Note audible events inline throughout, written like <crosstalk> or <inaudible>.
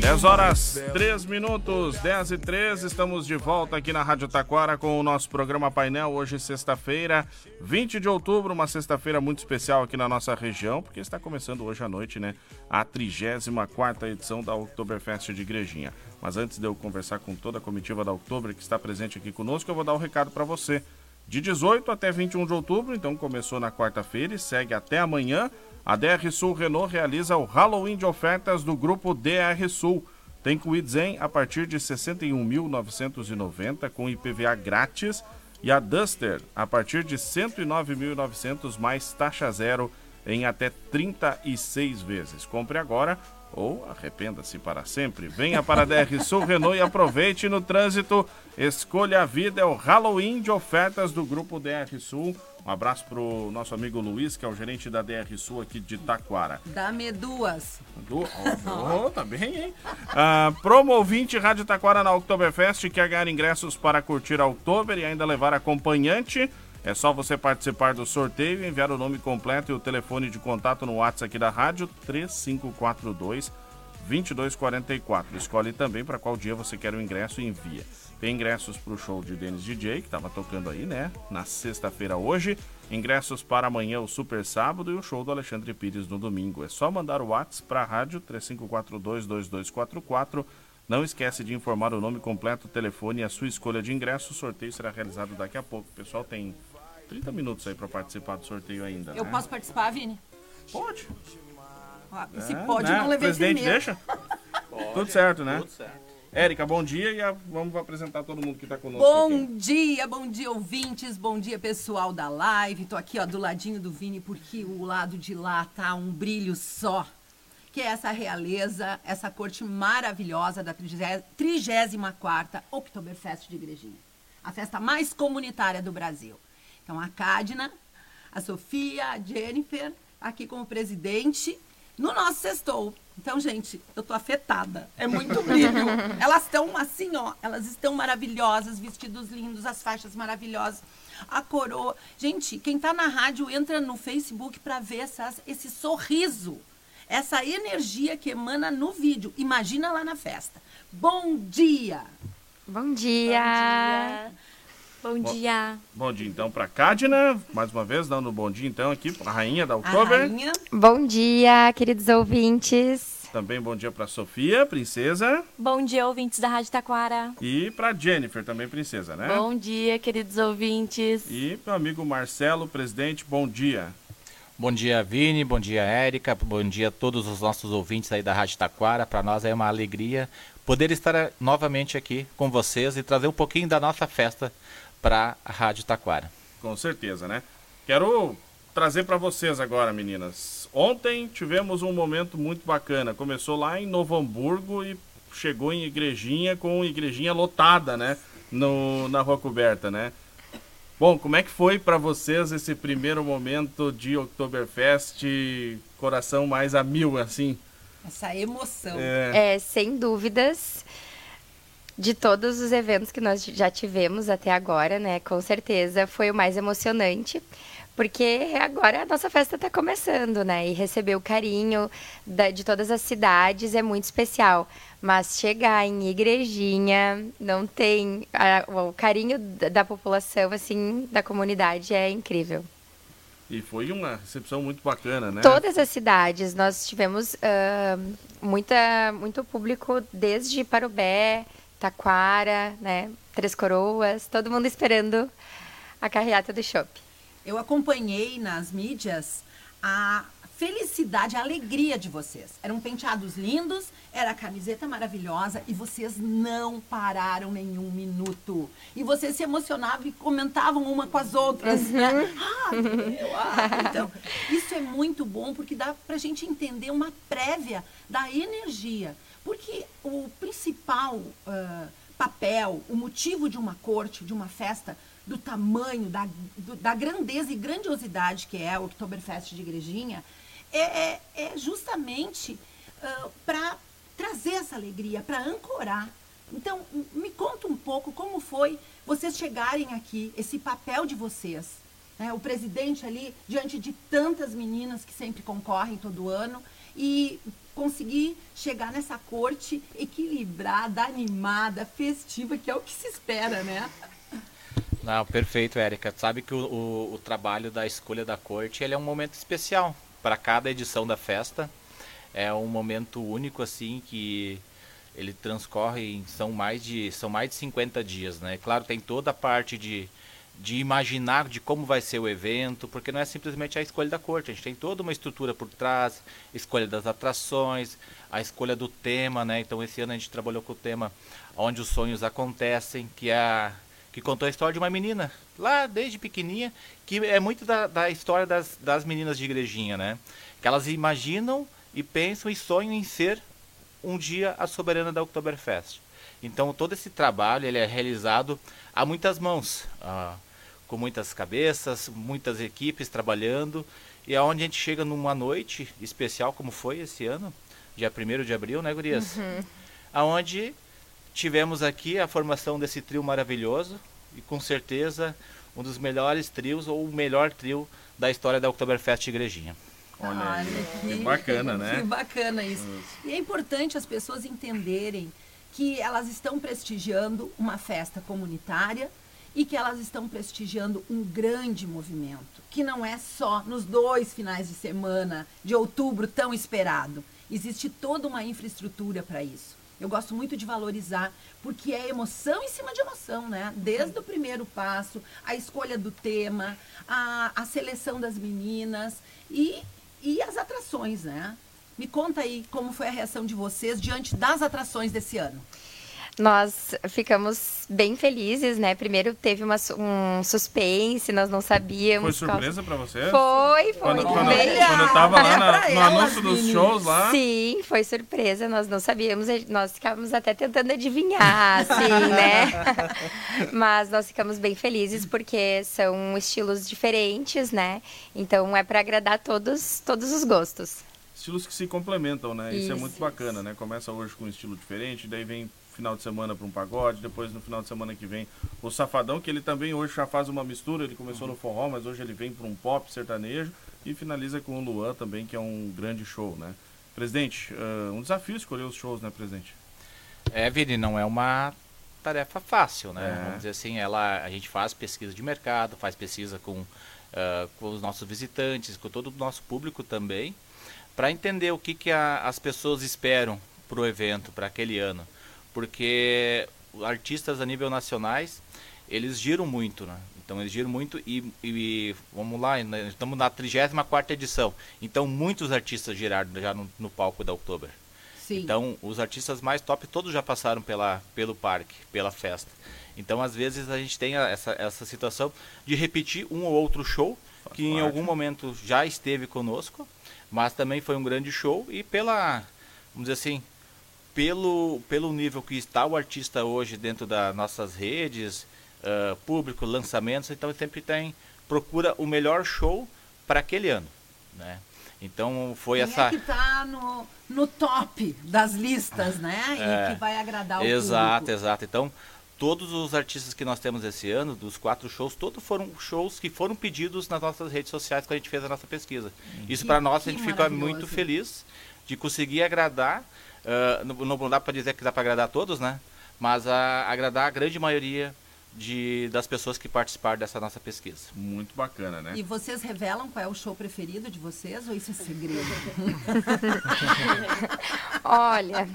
10 horas 3 minutos, 10 e 13, estamos de volta aqui na Rádio Taquara com o nosso programa Painel. Hoje, sexta-feira, 20 de outubro, uma sexta-feira muito especial aqui na nossa região, porque está começando hoje à noite, né? A 34 edição da Oktoberfest de Igrejinha. Mas antes de eu conversar com toda a comitiva da Oktober que está presente aqui conosco, eu vou dar um recado para você. De 18 até 21 de outubro, então começou na quarta-feira e segue até amanhã. A DR Sul Renault realiza o Halloween de ofertas do grupo DR Sul. Tem Kwid Zen a partir de 61.990 com IPVA grátis e a Duster a partir de 109.900 mais taxa zero em até 36 vezes. Compre agora ou arrependa-se para sempre. Venha para a DR Sul Renault e aproveite no trânsito. Escolha a vida é o Halloween de ofertas do grupo DR Sul. Um abraço pro nosso amigo Luiz, que é o gerente da DR Sul aqui de Taquara. Dá-me duas. Du... Oh, tá bem, hein? Uh, promo ouvinte Rádio Taquara na Oktoberfest quer ganhar ingressos para curtir a Oktober e ainda levar acompanhante. É só você participar do sorteio e enviar o nome completo e o telefone de contato no WhatsApp aqui da rádio 3542 2244. Escolhe também para qual dia você quer o ingresso e envia. Tem ingressos para o show de Dennis DJ, que estava tocando aí, né? Na sexta-feira hoje. Ingressos para amanhã, o Super Sábado, e o show do Alexandre Pires no domingo. É só mandar o WhatsApp para a rádio 3542-2244. Não esquece de informar o nome completo, o telefone e a sua escolha de ingresso. O sorteio será realizado daqui a pouco. O pessoal tem 30 minutos aí para participar do sorteio ainda. Eu né? posso participar, Vini? Pode. Ah, se é, pode, né? não levei Presidente, deixa? <laughs> Tudo certo, né? Tudo certo. Érica, bom dia e a, vamos apresentar todo mundo que está conosco. Bom aqui. dia, bom dia, ouvintes, bom dia, pessoal da live. Tô aqui, ó, do ladinho do Vini, porque o lado de lá tá um brilho só. Que é essa realeza, essa corte maravilhosa da 34 Oktoberfest de Igrejinha. A festa mais comunitária do Brasil. Então, a Cadna, a Sofia, a Jennifer, aqui como presidente, no nosso sextou. Então, gente, eu tô afetada. É muito brilho. <laughs> elas estão assim, ó. Elas estão maravilhosas, vestidos lindos, as faixas maravilhosas, a coroa. Gente, quem tá na rádio entra no Facebook para ver essas, esse sorriso, essa energia que emana no vídeo. Imagina lá na festa. Bom dia! Bom dia! Bom dia! Bom dia. Bom, dia então para Cadna, mais uma vez dando um bom dia então aqui para a rainha da. Rainha. Bom dia, queridos ouvintes. Também bom dia para Sofia, princesa. Bom dia, ouvintes da Rádio Taquara. E para Jennifer, também princesa, né? Bom dia, queridos ouvintes. E meu amigo Marcelo, presidente, bom dia. Bom dia, Vini. Bom dia, Érica. Bom dia a todos os nossos ouvintes aí da Rádio Taquara. Para nós é uma alegria poder estar novamente aqui com vocês e trazer um pouquinho da nossa festa para a Rádio Taquara. Com certeza, né? Quero trazer para vocês agora, meninas. Ontem tivemos um momento muito bacana. Começou lá em Novo Hamburgo e chegou em Igrejinha com Igrejinha lotada, né? No, na Rua Coberta, né? Bom, como é que foi para vocês esse primeiro momento de Oktoberfest, coração mais a mil, assim? Essa emoção. É, é sem dúvidas de todos os eventos que nós já tivemos até agora, né? Com certeza foi o mais emocionante, porque agora a nossa festa está começando, né? E receber o carinho da, de todas as cidades é muito especial. Mas chegar em igrejinha, não tem. A, o carinho da, da população, assim, da comunidade é incrível. E foi uma recepção muito bacana, né? Todas as cidades. Nós tivemos uh, muita, muito público desde Parobé, Taquara, né? Três Coroas, todo mundo esperando a carreata do shopping. Eu acompanhei nas mídias a felicidade, a alegria de vocês. Eram penteados lindos, era a camiseta maravilhosa e vocês não pararam nenhum minuto. E vocês se emocionavam e comentavam uma com as outras, né? Uhum. Ah, meu, ah. Então, isso é muito bom porque dá pra gente entender uma prévia da energia. Porque o principal uh, papel, o motivo de uma corte, de uma festa, do tamanho, da, do, da grandeza e grandiosidade que é o Oktoberfest de Igrejinha, é, é, é justamente uh, para trazer essa alegria, para ancorar. Então, me conta um pouco como foi vocês chegarem aqui, esse papel de vocês. Né? O presidente ali, diante de tantas meninas que sempre concorrem todo ano, e conseguir chegar nessa corte equilibrada, animada, festiva, que é o que se espera, né? Não, perfeito, Érica. Sabe que o, o, o, trabalho da escolha da corte ele é um momento especial para cada edição da festa. É um momento único assim que ele transcorre em são mais de são mais de 50 dias, né? Claro, tem toda a parte de de imaginar de como vai ser o evento, porque não é simplesmente a escolha da corte, a gente tem toda uma estrutura por trás, escolha das atrações, a escolha do tema, né? Então esse ano a gente trabalhou com o tema onde os sonhos acontecem, que é a, que contou a história de uma menina lá desde pequenininha, que é muito da, da história das, das meninas de igrejinha, né? Que elas imaginam e pensam e sonham em ser um dia a soberana da Oktoberfest. Então todo esse trabalho ele é realizado a muitas mãos. Ah, com muitas cabeças, muitas equipes trabalhando, e aonde a gente chega numa noite especial como foi esse ano, dia 1 de abril, né, Gurias? Uhum. Aonde tivemos aqui a formação desse trio maravilhoso e com certeza um dos melhores trios ou o melhor trio da história da Oktoberfest Igrejinha. Olha, Olha que, que, bacana, né? Que bacana isso. isso. E é importante as pessoas entenderem que elas estão prestigiando uma festa comunitária e que elas estão prestigiando um grande movimento, que não é só nos dois finais de semana de outubro tão esperado. Existe toda uma infraestrutura para isso. Eu gosto muito de valorizar, porque é emoção em cima de emoção, né? Desde o primeiro passo, a escolha do tema, a, a seleção das meninas e, e as atrações, né? Me conta aí como foi a reação de vocês diante das atrações desse ano. Nós ficamos bem felizes, né? Primeiro teve uma, um suspense, nós não sabíamos. Foi surpresa qual... para você? Foi, foi. Quando, quando, quando eu tava lá na, no anúncio dos shows lá. Sim, foi surpresa, nós não sabíamos, nós ficávamos até tentando adivinhar, <laughs> assim, né? Mas nós ficamos bem felizes porque são estilos diferentes, né? Então é para agradar todos, todos os gostos. Estilos que se complementam, né? Isso, Isso é muito bacana, né? Começa hoje com um estilo diferente, daí vem final de semana para um pagode, depois no final de semana que vem o Safadão, que ele também hoje já faz uma mistura, ele começou no forró, mas hoje ele vem para um pop sertanejo e finaliza com o Luan também, que é um grande show, né? Presidente, uh, um desafio escolher os shows, né, presidente? É, Vini, não é uma tarefa fácil, né? É. Vamos dizer assim, ela, a gente faz pesquisa de mercado, faz pesquisa com, uh, com os nossos visitantes, com todo o nosso público também, para entender o que, que a, as pessoas esperam para o evento, para aquele ano porque artistas a nível nacionais, eles giram muito, né? Então eles giram muito e, e vamos lá, né? estamos na 34 edição. Então muitos artistas giraram já no, no palco da Oktober. Sim. Então os artistas mais top todos já passaram pela, pelo parque, pela festa. Então às vezes a gente tem essa, essa situação de repetir um ou outro show Faz que parte. em algum momento já esteve conosco, mas também foi um grande show e pela, vamos dizer assim, pelo, pelo nível que está o artista hoje dentro das nossas redes, uh, público, lançamentos, então sempre tem procura o melhor show para aquele ano, né? Então foi Quem essa. É que está no, no top das listas, né? É, e que vai agradar o Exato, público. exato. Então todos os artistas que nós temos esse ano, dos quatro shows, todos foram shows que foram pedidos nas nossas redes sociais quando a gente fez a nossa pesquisa. Isso para nós a gente fica muito feliz de conseguir agradar Uh, não, não, dá para dizer que dá para agradar a todos, né? Mas a, agradar a grande maioria de, das pessoas que participaram dessa nossa pesquisa. Muito bacana, né? E vocês revelam qual é o show preferido de vocês ou isso é segredo? <laughs> Olha,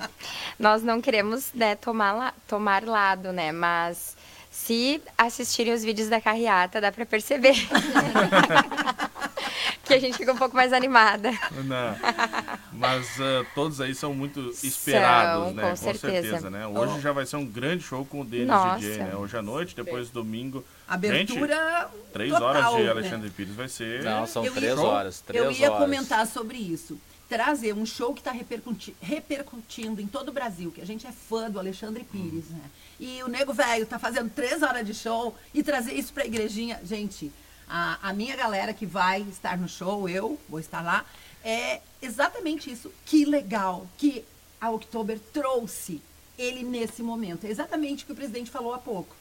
nós não queremos né, tomar, la, tomar lado, né? Mas se assistirem os vídeos da carreata, dá para perceber. <laughs> <laughs> que a gente fica um pouco mais animada. Não. Mas uh, todos aí são muito esperados, são, né? Com, com certeza. certeza. né? Hoje oh. já vai ser um grande show com o Denis Nossa. DJ, né? Hoje à noite, depois domingo. Abertura. Gente, três total, horas de né? Alexandre né? Pires vai ser. Não, são eu três ia, horas. Três eu ia horas. comentar sobre isso trazer um show que está repercuti repercutindo em todo o Brasil, que a gente é fã do Alexandre Pires, né? E o Nego Velho tá fazendo três horas de show e trazer isso para a igrejinha. Gente, a, a minha galera que vai estar no show, eu vou estar lá, é exatamente isso. Que legal que a Oktober trouxe ele nesse momento. É exatamente o que o presidente falou há pouco.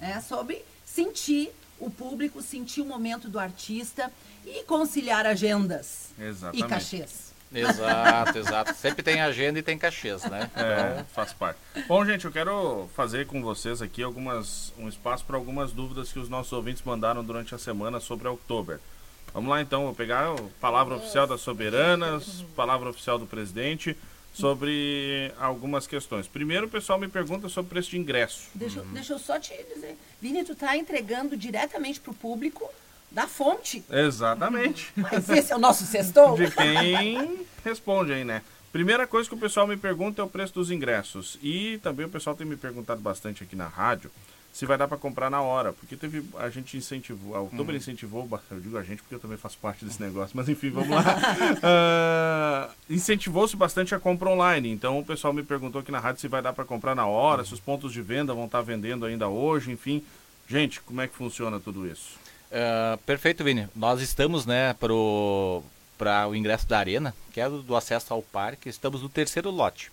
É sobre sentir o público, sentir o momento do artista e conciliar agendas exatamente. e cachês. Exato, <laughs> exato. Sempre tem agenda e tem cachês, né? É, faz parte. Bom, gente, eu quero fazer com vocês aqui algumas um espaço para algumas dúvidas que os nossos ouvintes mandaram durante a semana sobre a Oktober. Vamos lá então, vou pegar a palavra oficial das soberanas, palavra oficial do presidente sobre algumas questões. Primeiro, o pessoal me pergunta sobre o preço de ingresso. Deixa, eu- deixa eu só te dizer. Vini, tu tá entregando diretamente pro público da fonte. Exatamente. Mas esse é o nosso sextou? De quem responde aí, né? Primeira coisa que o pessoal me pergunta é o preço dos ingressos. E também o pessoal tem me perguntado bastante aqui na rádio se vai dar para comprar na hora. Porque teve. A gente incentivou. A Outubro incentivou. ba- Eu digo a gente porque eu também faço parte desse negócio. Mas enfim, vamos lá. <laughs> Ah, Incentivou-se bastante a compra online. Então o pessoal me perguntou aqui na rádio se vai dar para comprar na hora, se os pontos de venda vão estar vendendo ainda hoje, enfim. Gente, como é que funciona tudo isso? Ah, perfeito, Vini. Nós estamos, né, pro para o ingresso da arena, que é do, do acesso ao parque, estamos no terceiro lote.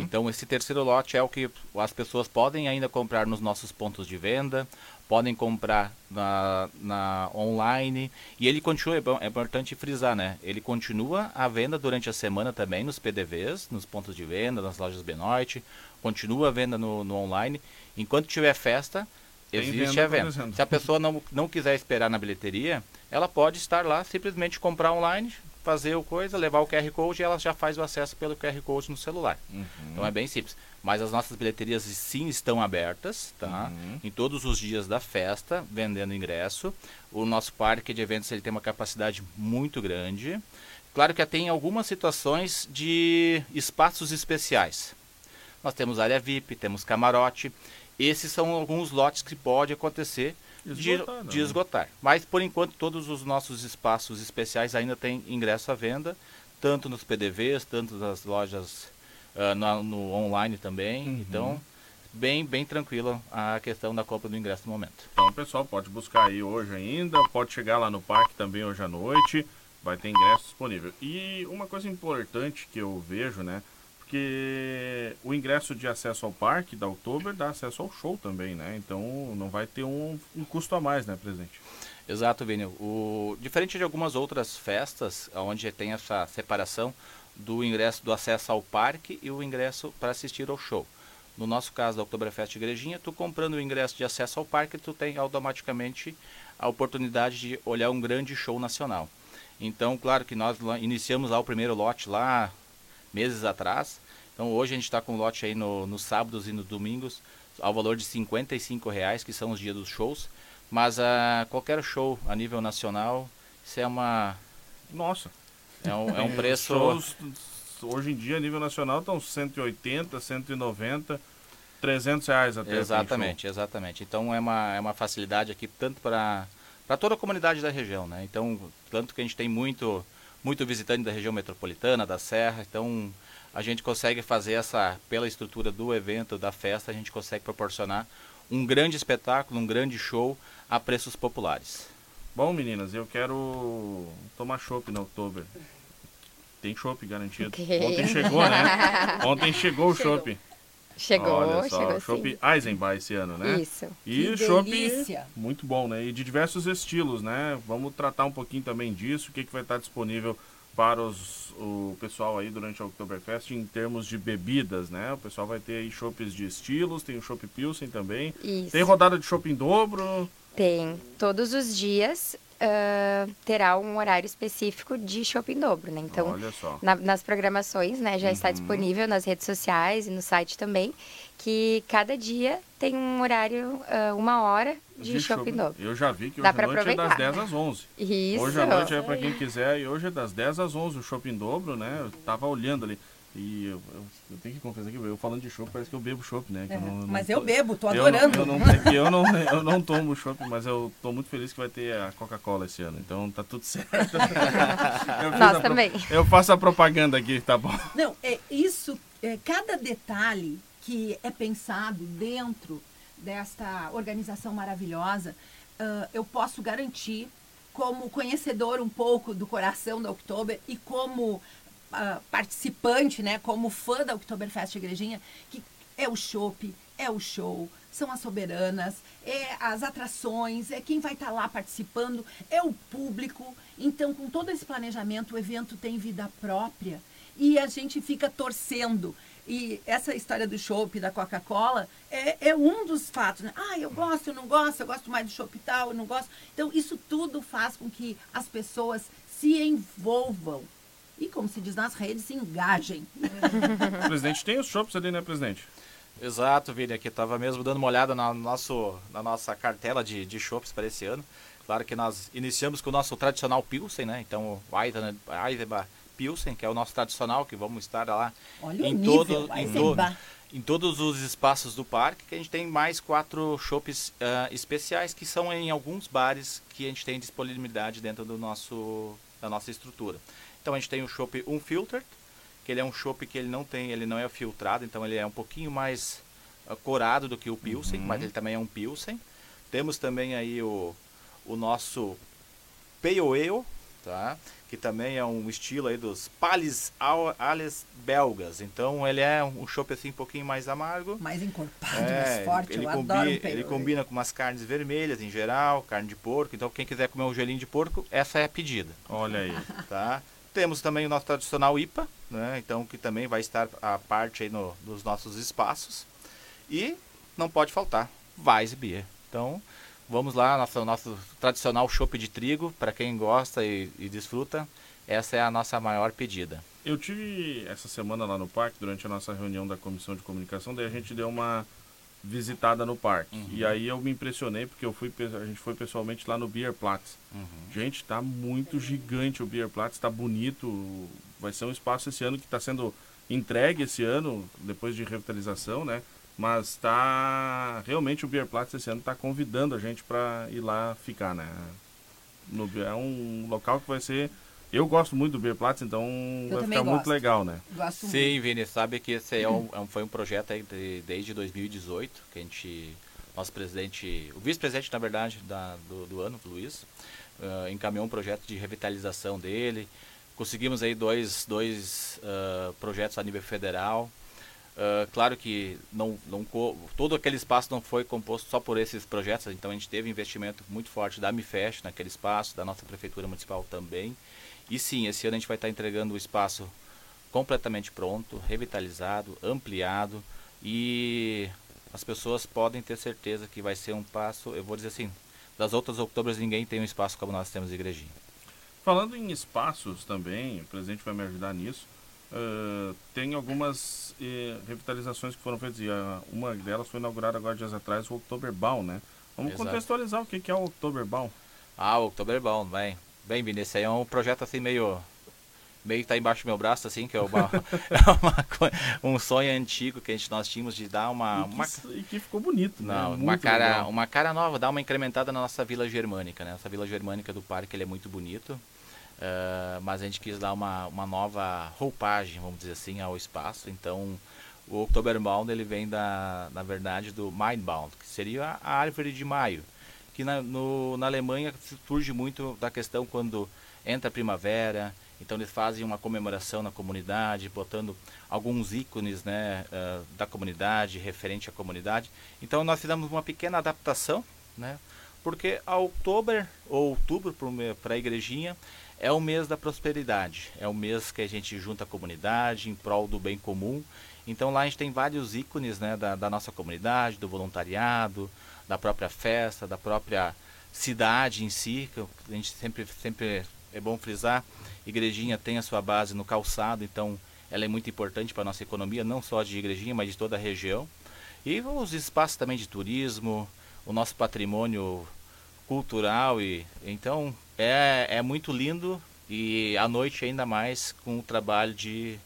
Então esse terceiro lote é o que as pessoas podem ainda comprar nos nossos pontos de venda, podem comprar na, na online e ele continua, é é importante frisar, né? Ele continua à venda durante a semana também nos PDVs, nos pontos de venda, nas lojas Benoit, continua a venda no, no online. Enquanto tiver festa, existe venda a venda. Se a pessoa não, não quiser esperar na bilheteria, ela pode estar lá, simplesmente comprar online, fazer o coisa, levar o QR Code e ela já faz o acesso pelo QR Code no celular. Então é bem simples. Mas as nossas bilheterias sim estão abertas, tá? Em todos os dias da festa, vendendo ingresso. O nosso parque de eventos ele tem uma capacidade muito grande. Claro que tem algumas situações de espaços especiais. Nós temos área VIP, temos camarote. Esses são alguns lotes que pode acontecer de, Esgotar, de né? esgotar. Mas por enquanto todos os nossos espaços especiais ainda têm ingresso à venda, tanto nos PDVs, tanto nas lojas ah, na- no online também. Uhum. Então, bem bem tranquilo a questão da compra do ingresso no momento. Então o pessoal pode buscar aí hoje ainda, pode chegar lá no parque também hoje à noite, vai ter ingresso disponível. E uma coisa importante que eu vejo, né? Porque o ingresso de acesso ao parque da Oktober dá acesso ao show também, né? Então não vai ter um, um custo a mais, né, presidente? Exato, Vini. O, diferente de algumas outras festas, onde tem essa separação do ingresso do acesso ao parque e o ingresso para assistir ao show. No nosso caso da Oktoberfest Igrejinha, tu comprando o ingresso de acesso ao parque, tu tem automaticamente a oportunidade de olhar um grande show nacional. Então, claro que nós iniciamos lá o primeiro lote lá meses atrás. Então hoje a gente está com lote aí no, nos sábados e nos domingos ao valor de 55 reais, que são os dias dos shows. Mas a qualquer show a nível nacional, isso é uma Nossa. é um, é um Os <laughs> preço Shows, hoje em dia, a nível nacional, estão 180, 190, 300 reais até. tem exatamente, exatamente. Então é uma, é uma facilidade aqui tanto para para toda a comunidade da região, né? Então tanto que a gente tem muito muito visitante da região metropolitana, da Serra, então a gente consegue fazer essa pela estrutura do evento, da festa, a gente consegue proporcionar um grande espetáculo, um grande show a preços populares. Bom, meninas, eu quero tomar chopp na Oktober. Tem chopp garantido. Ok. Ontem chegou, né? <laughs> Ontem chegou o chopp. Chegou, Olha só, chegou chopp. Eisenbach esse ano, né? Isso. E Que chopp muito bom, né? E de diversos estilos, né? Vamos tratar um pouquinho também disso, o que, que vai estar disponível para os, o pessoal aí durante a Oktoberfest em termos de bebidas, né? O pessoal vai ter aí chopps de estilos, tem o chopp Pilsen também. Isso. Tem rodada de chopp em dobro. Tem. Todos os dias ah, terá um horário específico de shopping dobro, né? Então, na- nas programações, né, já Uhum. está disponível nas redes sociais e no site também, que cada dia tem um horário, ah, uma hora de, shopping dobro. Eu já vi que Dá hoje à noite é das aproveitar. 10 às 11. Isso. Hoje à noite é para quem quiser e hoje é das 10 às 11 o shopping dobro, né? Eu tava olhando ali. E eu, eu- eu tenho que confessar que eu falando de chopp, parece que eu bebo chopp, né? Que eu não- não Mas tô- eu bebo, tô eu adorando. não, eu, não, é que eu, não, eu não tomo chopp, mas eu tô muito feliz que vai ter a Coca-Cola esse ano. Então tá tudo certo. <laughs> Nós a pro- também. Eu faço a propaganda aqui, tá bom? Não, é isso, é, cada detalhe que é pensado dentro desta organização maravilhosa, ah, eu posso garantir, como conhecedor um pouco do coração da Oktober e como participante, né, como fã da Oktoberfest Igrejinha, que é o chopp, é o show, são as soberanas, é as atrações, é quem vai estar lá participando, é o público. Então, com todo esse planejamento, o evento tem vida própria e a gente fica torcendo. E essa história do chopp da Coca-Cola é, é, um dos fatos. Né? Ah, eu gosto, eu não gosto, eu gosto mais do chopp tal, eu não gosto. Então, isso tudo faz com que as pessoas se envolvam. E, como se diz nas redes, se engajem. O <laughs> presidente tem os chopps ali, né, presidente? Exato, Vini. Aqui estava mesmo dando uma olhada na, nosso, na nossa cartela de, de para esse ano. Claro que nós iniciamos com o nosso tradicional Pilsen, né? Então, o Eisenbach Pilsen, que é o nosso tradicional, que vamos estar lá Olha em, nível, todo, em, to, em todos os espaços do parque, que a gente tem mais quatro chopps uh, especiais, que são em alguns bares que a gente tem disponibilidade dentro do nosso, da nossa estrutura. Então a gente tem o chopp Unfiltered, que ele é um chopp que ele não tem, ele não é filtrado, então ele é um pouquinho mais uh, corado do que o Pilsen, uhum. mas ele também é um Pilsen. Temos também aí o, o nosso Pale Ale, tá? que também é um estilo aí dos Pales Ales belgas. Então ele é um chopp assim um pouquinho mais amargo. Mais encorpado, é, mais forte, ele eu combi adoro Ele combina com umas carnes vermelhas em geral, carne de porco. Então quem quiser comer um gelinho de porco, essa é a pedida. Olha aí. Tá? Temos também o nosso tradicional IPA, né? Então que também vai estar a parte aí no, nossos espaços. E não pode faltar Weissbier. Então, Vamos lá, nosso, nosso tradicional chopp de trigo, para quem gosta e, e, desfruta, essa é a nossa maior pedida. Eu tive essa semana lá no parque, durante a nossa reunião da comissão de comunicação, daí a gente deu uma visitada no parque. Uhum. E aí eu me impressionei, porque eu fui, a gente foi pessoalmente lá no Beer Platz. Uhum. Gente, tá muito gigante o Beer Platz, tá bonito. Vai ser um espaço esse ano que está sendo entregue esse ano, depois de revitalização, né? Mas tá. Realmente o Beer Platz esse ano está convidando a gente para ir lá ficar, né? No, é um local que vai ser. Eu gosto muito do Beer Platz, então Eu vai ficar gosto. muito legal, né? Gosto Sim, muito. Vini, sabe que esse é um, <clears throat> é um, foi um projeto aí de, desde 2018, que a gente. Nosso presidente, o vice-presidente, na verdade, da, do, do ano, Luiz, uh, encaminhou um projeto de revitalização dele. Conseguimos aí dois, dois uh, projetos a nível federal. Uh, claro que não, não, todo aquele espaço não foi composto só por esses projetos, então a gente teve investimento muito forte da MIFEST naquele espaço, da nossa Prefeitura Municipal também. E sim, esse ano a gente vai estar entregando o espaço completamente pronto, revitalizado, ampliado e as pessoas podem ter certeza que vai ser um passo, eu vou dizer assim, das outras outubras ninguém tem um espaço como nós temos em Igrejinha. Falando em espaços também, o presidente vai me ajudar nisso. Uh, tem algumas uh, revitalizações que foram feitas. E uh, uma delas foi inaugurada agora dias atrás, o Oktoberbaum, né? Vamos Exato. contextualizar o que, que é o Oktoberbaum. Ah, o Oktoberbaum, bem. Bem, Vini, esse aí é um projeto assim meio. Meio que tá embaixo do meu braço, assim, que é, uma, <laughs> <laughs> é uma, um sonho antigo que a gente, nós tínhamos de dar uma. E que, uma... E que ficou bonito, né? Não, né? uma, cara, uma cara nova, dar uma incrementada na nossa Vila Germânica, né? Essa Vila Germânica do parque ele é muito bonito. Uh, mas a gente quis dar uma, uma nova roupagem, vamos dizer assim, ao espaço. Então, o Oktoberbound ele vem da, na verdade, do Mindbound, que seria a árvore de maio, que na, no, na Alemanha surge muito da questão quando entra a primavera, então eles fazem uma comemoração na comunidade, botando alguns ícones né, uh, da comunidade, referente à comunidade. Então nós fizemos uma pequena adaptação, né, porque outubro, ou outubro para a igrejinha, é o mês da prosperidade, é o mês que a gente junta a comunidade em prol do bem comum. Então lá a gente tem vários ícones né, da, da nossa comunidade, do voluntariado, da própria festa, da própria cidade em si, que a gente sempre, sempre é bom frisar, Igrejinha tem a sua base no calçado, então ela é muito importante para a nossa economia, não só de Igrejinha, mas de toda a região. E os espaços também de turismo, o nosso patrimônio cultural e então é, é muito lindo e à noite ainda mais com o trabalho de,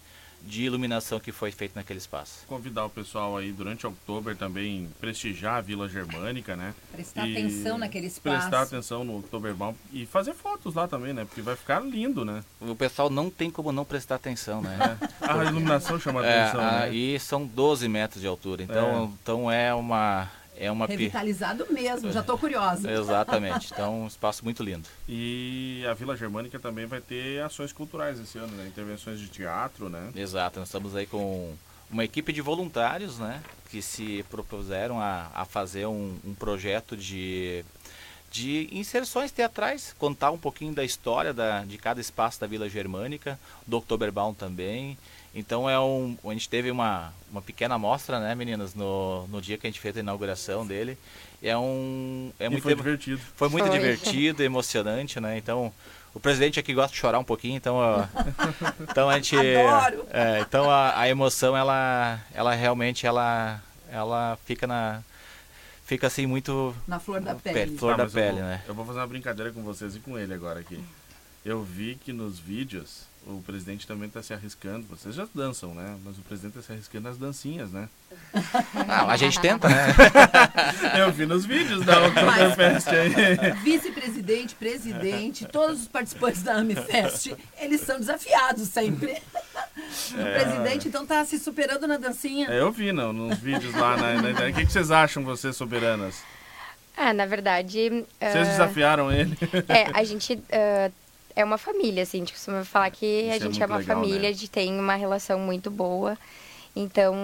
de iluminação que foi feito naquele espaço. Convidar o pessoal aí durante outubro também prestigiar a Vila Germânica, né? Prestar e atenção naquele espaço. Prestar atenção no Oktoberbaum e fazer fotos lá também, né? Porque vai ficar lindo, né? O pessoal não tem como não prestar atenção, né? É. <laughs> A iluminação chama a atenção, é, né? E são 12 metros de altura, então é, então é uma é uma Revitalizado mesmo, já estou curiosa. <laughs> Exatamente, então um espaço muito lindo. E a Vila Germânica também vai ter ações culturais esse ano, né? Intervenções de teatro, né? Exato, nós estamos aí com uma equipe de voluntários, né, que se propuseram a, a fazer um, um projeto de de inserções teatrais, contar um pouquinho da história da, de cada espaço da Vila Germânica, do Oktoberbaum também. Então é um, a gente teve uma, uma pequena amostra, né, meninas, no, no dia que a gente fez a inauguração dele. É um é E muito foi divertido. foi muito Foi. divertido, <laughs> emocionante, né? Então o presidente aqui gosta de chorar um pouquinho, então ó, <laughs> então a gente Adoro. é, então a, a emoção ela ela realmente ela ela fica na fica assim muito Na flor da Pé, pele. flor da mas eu pele, vou- né? Eu vou fazer uma brincadeira com vocês e com ele agora aqui. Eu vi que nos vídeos o presidente também está se arriscando. Vocês já dançam, né? Mas o presidente está se arriscando nas dancinhas, né? <laughs> Ah, a gente tenta, né? <laughs> Eu vi nos vídeos da Oktoberfest aí. Vice-presidente, presidente, todos os participantes da Amifest, eles são desafiados sempre. <laughs> O presidente, então, tá se superando na dancinha. É, eu vi não, nos vídeos lá na, na internet. O que, que vocês acham, vocês soberanas? Ah, na verdade. Vocês ah, desafiaram ele? É, a gente ah, é uma família, assim, a gente costuma falar que Isso a é gente muito é uma legal, família, né? a gente tem uma relação muito boa. Então,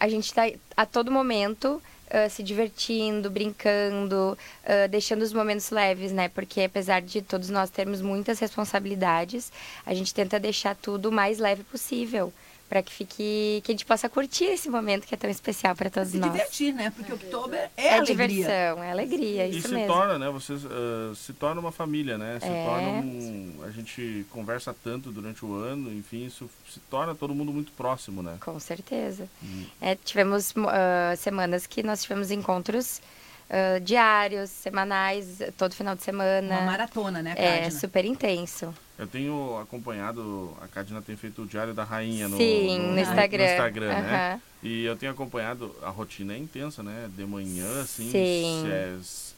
a gente tá a todo momento ah, se divertindo, brincando, ah, deixando os momentos leves, né? Porque apesar de todos nós termos muitas responsabilidades, a gente tenta deixar tudo o mais leve possível. Para que fique. que a gente possa curtir esse momento que é tão especial para todos Se nós. divertir, né? Porque outubro é, É alegria. diversão, é alegria, é E isso se mesmo. torna, né? Vocês ah, se torna uma família, né? Se É. torna um. A gente conversa tanto durante o ano, enfim, isso se torna todo mundo muito próximo, né? Com certeza. Hum. É, tivemos mo- ah, semanas que nós tivemos encontros ah, diários, semanais, todo final de semana. Uma maratona, né, É super intenso. Eu tenho acompanhado, a Cadina tem feito o Diário da Rainha no, Sim, no, Instagram. no Instagram, né? Aham. E eu tenho acompanhado, a rotina é intensa, né? De manhã, assim. Sim. é-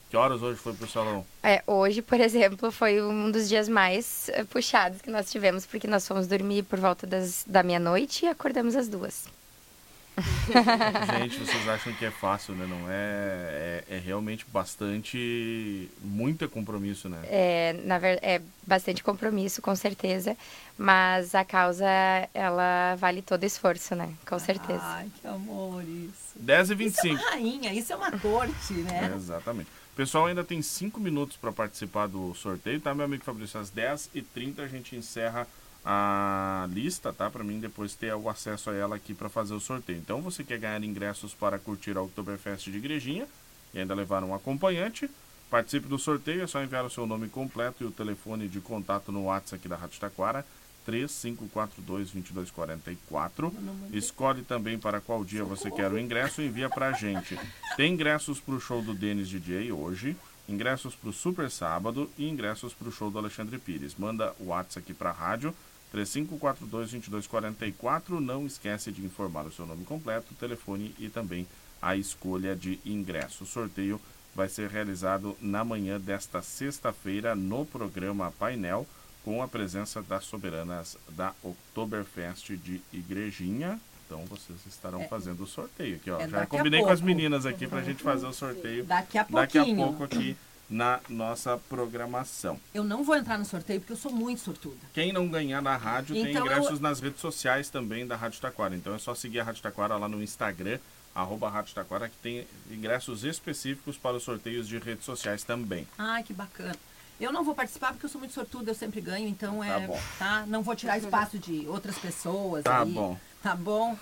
que horas hoje foi pro salão? É, hoje, por <laughs> exemplo, foi um dos dias mais eh, puxados que nós tivemos, porque nós fomos dormir por volta das, da meia-noite e acordamos às duas. Gente, vocês acham que é fácil, né? Não é, é, é realmente bastante, muito compromisso, né? É, na ver, é bastante compromisso, com certeza, mas a causa, ela vale todo esforço, né? Com certeza. Ai, que amor isso. 10 e Isso é 25. uma rainha, isso é uma corte, né? É, exatamente. O pessoal ainda tem 5 minutos para participar do sorteio, tá, meu amigo Fabrício? Às 10h30 a gente encerra a lista, tá? Para mim depois ter o acesso a ela aqui para fazer o sorteio. Então, você quer ganhar ingressos para curtir a Oktoberfest de Igrejinha e ainda levar um acompanhante, participe do sorteio, é só enviar o seu nome completo e o telefone de contato no WhatsApp aqui da Rádio Taquara, 3542-2244. Escolhe também para qual dia você quer o ingresso e envia pra gente. Tem ingressos para o show do Denis DJ hoje, ingressos para o Super Sábado e ingressos para o show do Alexandre Pires. Manda o WhatsApp aqui para a rádio, 3542-2244. Não esquece de informar o seu nome completo, telefone e também a escolha de ingresso. O sorteio vai ser realizado na manhã desta sexta-feira no programa Painel, com a presença das soberanas da Oktoberfest de Igrejinha. Então vocês estarão fazendo o sorteio aqui, ó. é Já a combinei com as meninas aqui pra gente fazer o sorteio Daqui a daqui a pouco aqui na nossa programação. Eu não vou entrar no sorteio porque eu sou muito sortuda. Quem não ganhar na rádio tem Então, ingressos eu- nas redes sociais também da Rádio Taquara. Então é só seguir a Rádio Taquara lá no Instagram, arroba Rádio Taquara, que tem ingressos específicos para os sorteios de redes sociais também. Ai, que bacana. Eu não vou participar porque eu sou muito sortuda, eu sempre ganho, então é. Tá bom. tá? Não vou tirar espaço de outras pessoas. Tá aí. bom. Tá bom?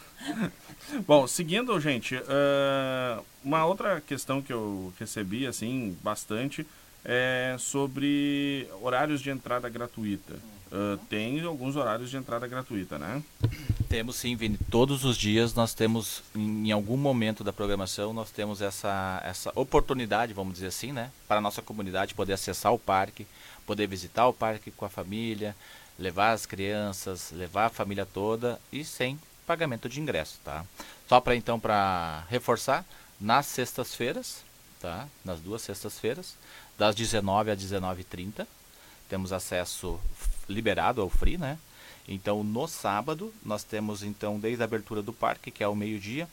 <laughs> Bom, seguindo, gente, ah, uma outra questão que eu recebi, assim, bastante, é sobre horários de entrada gratuita. Ah, tem alguns horários de entrada gratuita, né? Temos sim, Vini. Todos os dias nós temos, em em algum momento da programação, nós temos essa, essa oportunidade, vamos dizer assim, né? Para a nossa comunidade poder acessar o parque, poder visitar o parque com a família, levar as crianças, levar a família toda e sem pagamento de ingresso, tá? Só para então, para reforçar, nas sextas-feiras, tá? Nas duas sextas-feiras, das 19 às 19h30, temos acesso liberado ao free, né? Então, no sábado, nós temos então desde a abertura do parque, que é ao meio-dia,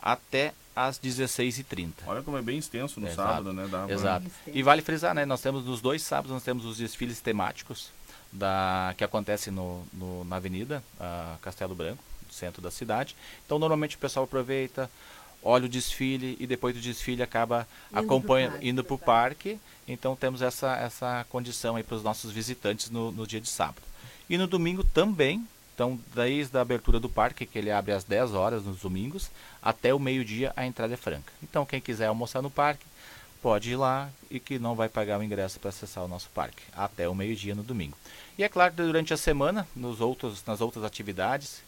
até às 16h30. Olha como é bem extenso no Exato. sábado, né? Dá pra- Exato. E vale frisar, né? Nós temos nos dois sábados, nós temos os desfiles temáticos da, que acontecem no, no- na Avenida Castelo Branco, centro da cidade. Então, normalmente o pessoal aproveita, olha o desfile e depois do desfile acaba Indo acompanhando, pro parque. indo para o parque. Então, temos essa, essa condição aí para os nossos visitantes no, no dia de sábado. E no domingo também, então, desde a abertura do parque, que ele abre às 10 horas nos domingos, até o meio-dia a entrada é franca. Então, quem quiser almoçar no parque, pode ir lá e que não vai pagar o ingresso para acessar o nosso parque, até o meio-dia no domingo. E é claro, durante a semana, nos outros, nas outras atividades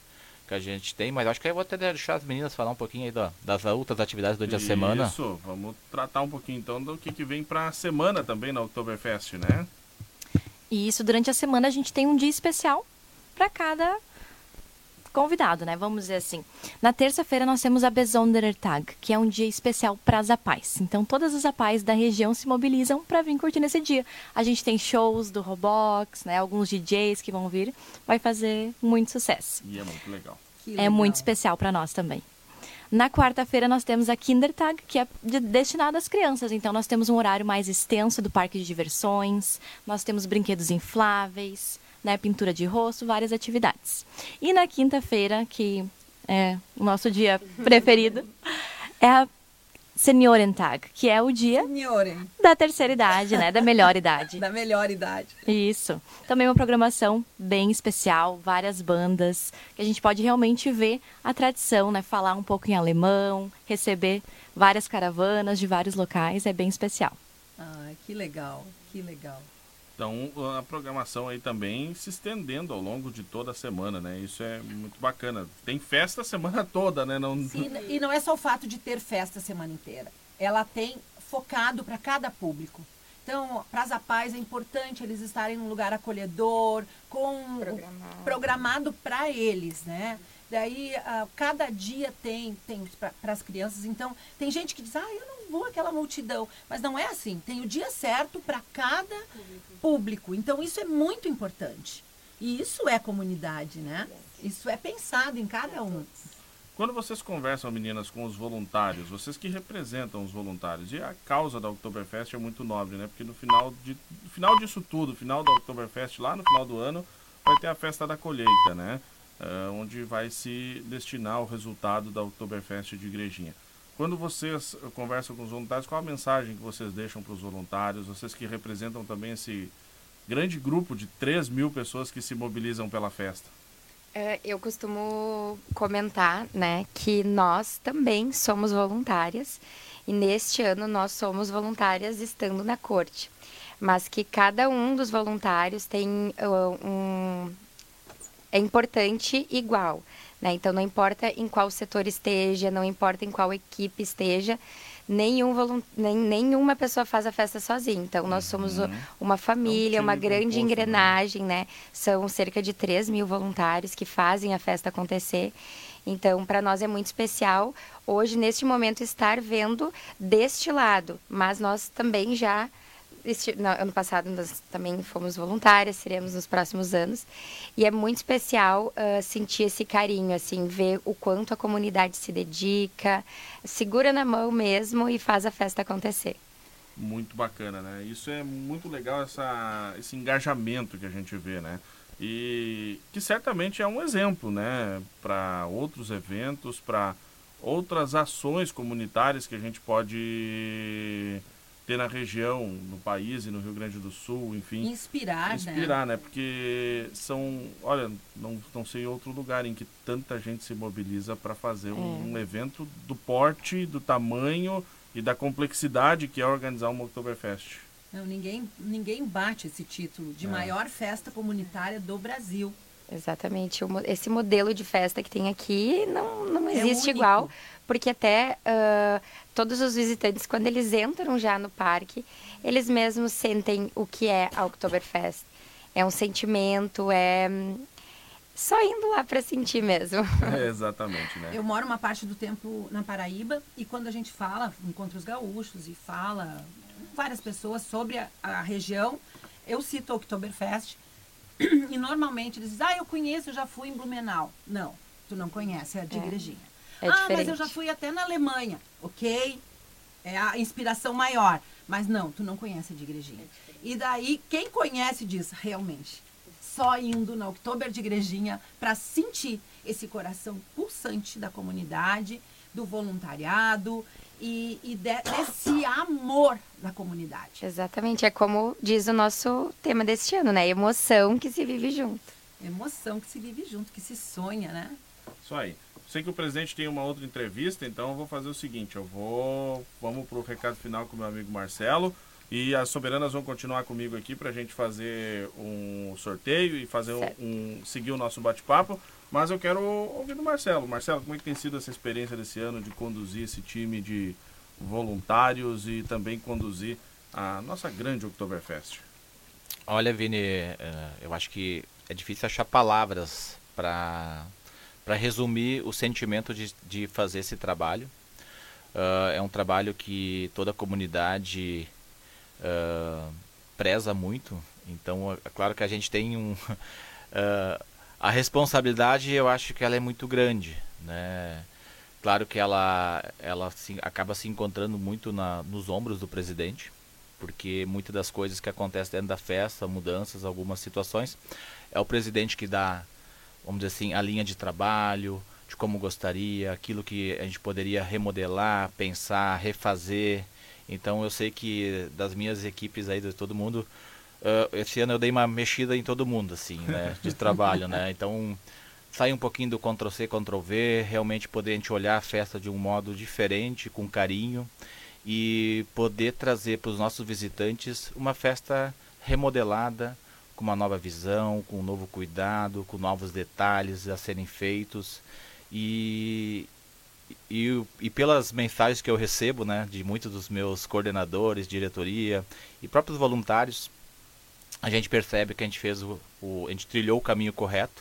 que a gente tem, mas acho que eu vou até deixar as meninas falar um pouquinho aí da- das outras atividades durante a semana. Isso, vamos tratar um pouquinho então do que, que vem para a semana também na Oktoberfest, né? E isso durante a semana a gente tem um dia especial para cada convidado, né? Vamos dizer assim. Na terça-feira nós temos a Besonderer Tag, que é um dia especial para as apais. Então todas as apais da região se mobilizam para vir curtir nesse dia. A gente tem shows do Robox, né? Alguns DJs que vão vir, vai fazer muito sucesso. E é muito legal. É legal. muito especial para nós também. Na quarta-feira nós temos a Kindertag, que é de- destinada às crianças. Então nós temos um horário mais extenso do parque de diversões, nós temos brinquedos infláveis, né, pintura de rosto, várias atividades. E na quinta-feira, que é o nosso dia <laughs> preferido, é a Seniorentag, que é o dia da terceira idade, né, da melhor idade. <laughs> da melhor idade. Isso. Também uma programação bem especial, várias bandas, que a gente pode realmente ver a tradição, né? Falar um pouco em alemão, receber várias caravanas de vários locais, é bem especial. Ah, que legal, que legal. Então a programação aí também se estendendo ao longo de toda a semana, né? Isso é muito bacana. Tem festa a semana <laughs> toda, né? Não, E, e não é só o fato de ter festa a semana inteira. Ela tem focado para cada público. Então, para as APAES é importante eles estarem num lugar acolhedor, com Programado. programado para eles, né? Daí, ah, cada dia tem, tem para as crianças. Então, tem gente que diz, ah, eu não vou aquela multidão. Mas não é assim. Tem o dia certo para cada público. Então, isso é muito importante. E isso é comunidade, né? Isso é pensado em cada um. Quando vocês conversam, meninas, com os voluntários, vocês que representam os voluntários, e a causa da Oktoberfest é muito nobre, né? Porque no final, de, no final disso tudo, final da Oktoberfest, lá no final do ano, vai ter a festa da colheita, né? Ah, onde vai se destinar o resultado da Oktoberfest de Igrejinha. Quando vocês conversam com os voluntários, qual a mensagem que vocês deixam para os voluntários? Vocês que representam também esse grande grupo de 3 mil pessoas que se mobilizam pela festa. É, Eu costumo comentar, né, que nós também somos voluntárias e neste ano nós somos voluntárias estando na corte, mas que cada um dos voluntários tem uh, um é importante igual, né? Então não importa em qual setor esteja, não importa em qual equipe esteja, nenhum volun... nem, nenhuma pessoa faz a festa sozinha. Então nós somos o- uma família, uma time grande composto, né? engrenagem, né? São cerca de 3 mil voluntários que fazem a festa acontecer. Então, para nós é muito especial hoje, neste momento, estar vendo deste lado. Mas nós também já, no ano passado, nós também fomos voluntárias, seremos nos próximos anos. E é muito especial ah, sentir esse carinho, assim, ver o quanto a comunidade se dedica, segura na mão mesmo e faz a festa acontecer. muito bacana, né? Isso é muito legal, essa, esse engajamento que a gente vê, né? E que certamente é um exemplo, né? Para outros eventos, para outras ações comunitárias que a gente pode ter na região, no país e no Rio Grande do Sul, enfim. Inspirar, né? Inspirar, né? Porque são, olha, não, não sei outro lugar em que tanta gente se mobiliza para fazer um, um evento do porte, do tamanho e da complexidade que é organizar uma Oktoberfest. Não, ninguém, ninguém bate esse título de É. maior festa comunitária do Brasil. Exatamente. Esse modelo de festa que tem aqui não, não É existe único. igual, porque até ah, todos os visitantes, quando eles entram já no parque, eles mesmos sentem o que é a Oktoberfest. É um sentimento, é só indo lá para sentir mesmo. <laughs> <laughs> É, exatamente, né? Eu moro uma parte do tempo na Paraíba e quando a gente fala, encontra os gaúchos e fala várias pessoas sobre a, a região, eu cito a Oktoberfest <clears throat> e normalmente eles dizem, ah, eu conheço, eu já fui em Blumenau. Não, tu não conhece, é de igrejinha. É ah, mas eu diferente. já fui até na Alemanha. Ok, é a inspiração maior. Mas não, tu não conhece a de igrejinha. E daí, quem conhece diz, realmente, só indo na Oktober de igrejinha para sentir. esse coração pulsante da comunidade, do voluntariado e, e de, desse amor da comunidade. Exatamente, é como diz o nosso tema deste ano, né? Emoção que se vive junto. Emoção que se vive junto, que se sonha, né? Isso aí. Sei que o presidente tem uma outra entrevista, então eu vou fazer o seguinte, eu vou. Vamos pro recado final com o meu amigo Marcelo. E as soberanas vão continuar comigo aqui para a gente fazer um sorteio e fazer um, um, seguir o nosso bate-papo. Mas eu quero ouvir do Marcelo. Marcelo, como é que tem sido essa experiência desse ano de conduzir esse time de voluntários e também conduzir a nossa grande Oktoberfest? Olha, Vini, eh, eu acho que é difícil achar palavras para para resumir o sentimento de, de fazer esse trabalho. Uh, é um trabalho que toda a comunidade uh, preza muito. Então, é claro que a gente tem um. Uh, <laughs> a responsabilidade, eu acho que ela é muito grande, né? Claro que ela, ela se, acaba se encontrando muito na, nos ombros do presidente, porque muitas das coisas que acontecem dentro da festa, mudanças, algumas situações, é o presidente que dá, vamos dizer assim, a linha de trabalho, de como gostaria, aquilo que a gente poderia remodelar, pensar, refazer. Então eu sei que das minhas equipes aí, de todo mundo, uh, esse ano eu dei uma mexida em todo mundo, assim, né? De <laughs> trabalho, né? Então sair um pouquinho do Ctrl-C, Ctrl-V, realmente poder a gente olhar a festa de um modo diferente, com carinho e poder trazer para os nossos visitantes uma festa remodelada, com uma nova visão, com um novo cuidado, com novos detalhes a serem feitos e, e, e pelas mensagens que eu recebo, né, de muitos dos meus coordenadores, diretoria e próprios voluntários, a gente percebe que a gente fez o, o a gente trilhou o caminho correto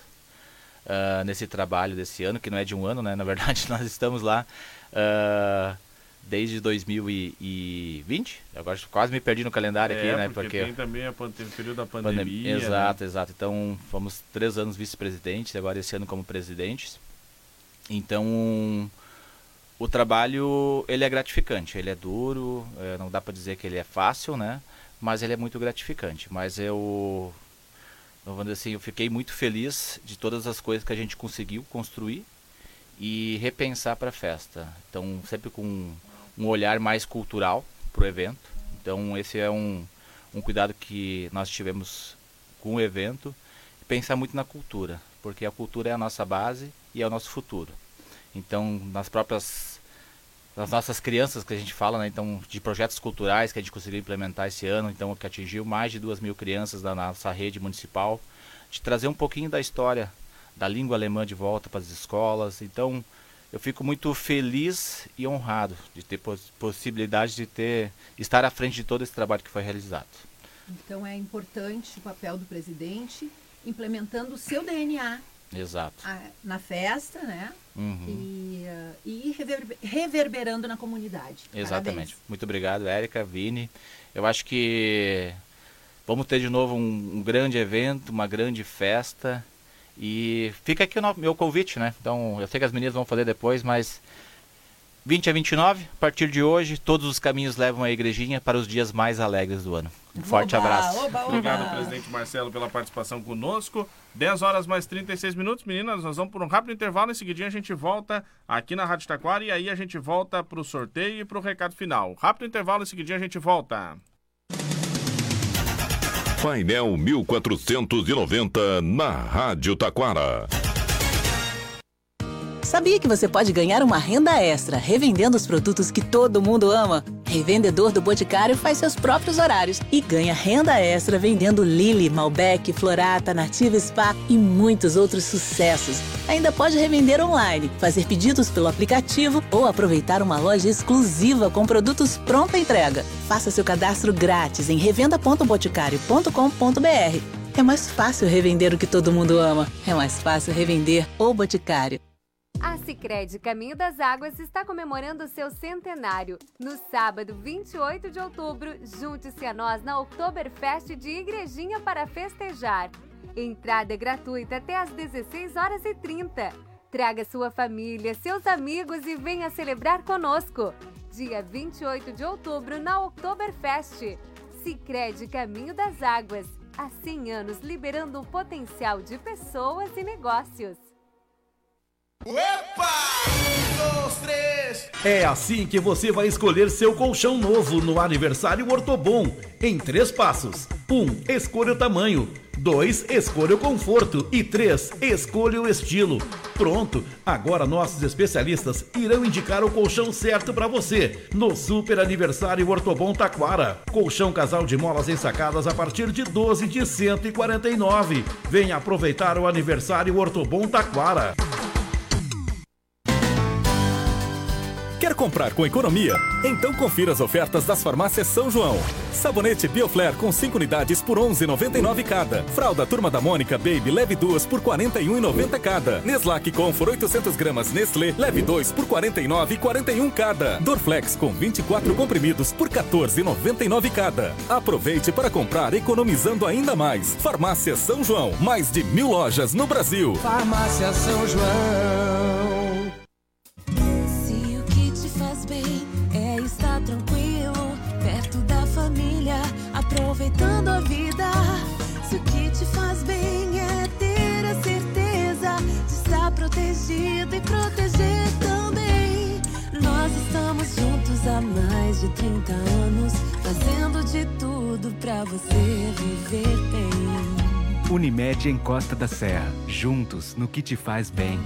uh, nesse trabalho desse ano, que não é de um ano, né? Na verdade, <laughs> nós estamos lá uh, desde 2020. Agora quase me perdi no calendário é, aqui, né? Porque, porque tem também o período da pandemia. Pandem né? exato, né? exato. Então fomos três anos vice-presidentes, agora esse ano como presidentes. Então o trabalho ele é gratificante, ele é duro, é, não dá para dizer que ele é fácil, né? Mas ele é muito gratificante. Mas eu, vamos dizer assim, eu fiquei muito feliz de todas as coisas que a gente conseguiu construir e repensar para a festa. Então sempre com um olhar mais cultural para o evento. Então esse é um, um cuidado que nós tivemos com o evento, pensar muito na cultura, porque a cultura é a nossa base e é o nosso futuro. Então, nas próprias nas nossas crianças que a gente fala, né? Então, de projetos culturais que a gente conseguiu implementar esse ano, então que atingiu mais de duas mil crianças da nossa rede municipal, de trazer um pouquinho da história da língua alemã de volta para as escolas. Então, eu fico muito feliz e honrado de ter poss possibilidade de ter estar à frente de todo esse trabalho que foi realizado. Então, é importante o papel do presidente implementando o seu DNA Exato. A, na festa, né? Uhum. E, uh, e rever, reverberando na comunidade. Exatamente. Parabéns. Muito obrigado, Érica, Vini. Eu acho que vamos ter de novo um, um, grande evento, uma grande festa. E fica aqui o meu convite, né? Então, eu sei que as meninas vão fazer depois, mas 20 a 29, a partir de hoje, todos os caminhos levam a igrejinha para os dias mais alegres do ano. Um forte oba, abraço. Oba, oba. Obrigado, presidente Marcelo, pela participação conosco. 10 horas mais 36 minutos, meninas. Nós vamos por um rápido intervalo. Em seguidinho a gente volta aqui na Rádio Taquara e aí a gente volta para o sorteio e para o recado final. Rápido intervalo, em seguidinho a gente volta. Painel 1490 na Rádio Taquara. Sabia que você pode ganhar uma renda extra revendendo os produtos que todo mundo ama? Revendedor do Boticário faz seus próprios horários e ganha renda extra vendendo Lily, Malbec, Florata, Nativa Spa e muitos outros sucessos. Ainda pode revender online, fazer pedidos pelo aplicativo ou aproveitar uma loja exclusiva com produtos pronta entrega. Faça seu cadastro grátis em revenda.boticário.com.br. É mais fácil revender o que todo mundo ama. É mais fácil revender o Boticário. A Sicredi Caminho das Águas está comemorando seu centenário. No sábado, 28 de outubro, junte-se a nós na Oktoberfest de Igrejinha para festejar. Entrada gratuita até às 16 horas e 30. Traga sua família, seus amigos e venha celebrar conosco. Dia 28 de outubro na Oktoberfest. Sicredi Caminho das Águas. Há 100 anos liberando o potencial de pessoas e negócios. É assim que você vai escolher seu colchão novo no aniversário Ortobon, em três passos. 1. Um, escolha o tamanho. 2. Escolha o conforto. E 3. Escolha o estilo. Pronto! Agora nossos especialistas irão indicar o colchão certo para você no Super Aniversário Ortobon Taquara. Colchão casal de molas ensacadas a partir de 12 de 149. Venha aproveitar o aniversário Ortobon Taquara. Quer comprar com economia? Então confira as ofertas das farmácias São João. Sabonete Bioflair com 5 unidades por 11,99 cada. Fralda Turma da Mônica Baby leve 2 por 41,90 cada. Neslac Comfort 800 gramas Nestlé leve 2 por 49,41 cada. Dorflex com 24 comprimidos por 14,99 cada. Aproveite para comprar economizando ainda mais. Farmácia São João, mais de mil lojas no Brasil. Farmácia São João. Aproveitando a vida. Se o que te faz bem é ter a certeza de estar protegido e proteger também. Nós estamos juntos há mais de 30 anos, fazendo de tudo pra você viver bem. Unimed em Costa da Serra, juntos no que te faz bem.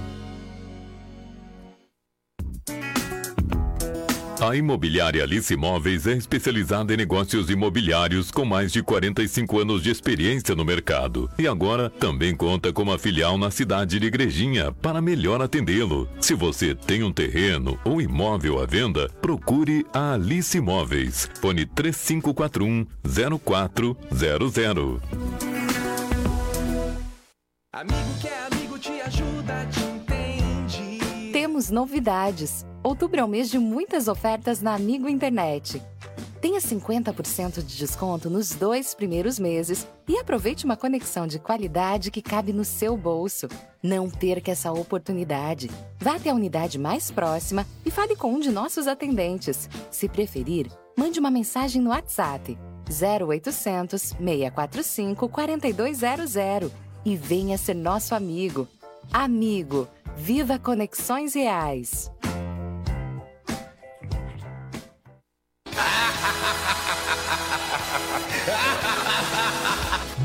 A Imobiliária Alice Imóveis é especializada em negócios imobiliários com mais de 45 anos de experiência no mercado. E agora também conta com uma filial na cidade de Igrejinha para melhor atendê-lo. Se você tem um terreno ou imóvel à venda, procure a Alice Imóveis. Fone 3541 0400. Amigo que é amigo te ajuda, te. Temos novidades. Outubro é o mês de muitas ofertas na Amigo Internet. Tenha 50% de desconto nos dois primeiros meses e aproveite uma conexão de qualidade que cabe no seu bolso. Não perca essa oportunidade. Vá até a unidade mais próxima e fale com um de nossos atendentes. Se preferir, mande uma mensagem no WhatsApp 0800 645 4200 e venha ser nosso amigo. Amigo, viva conexões reais.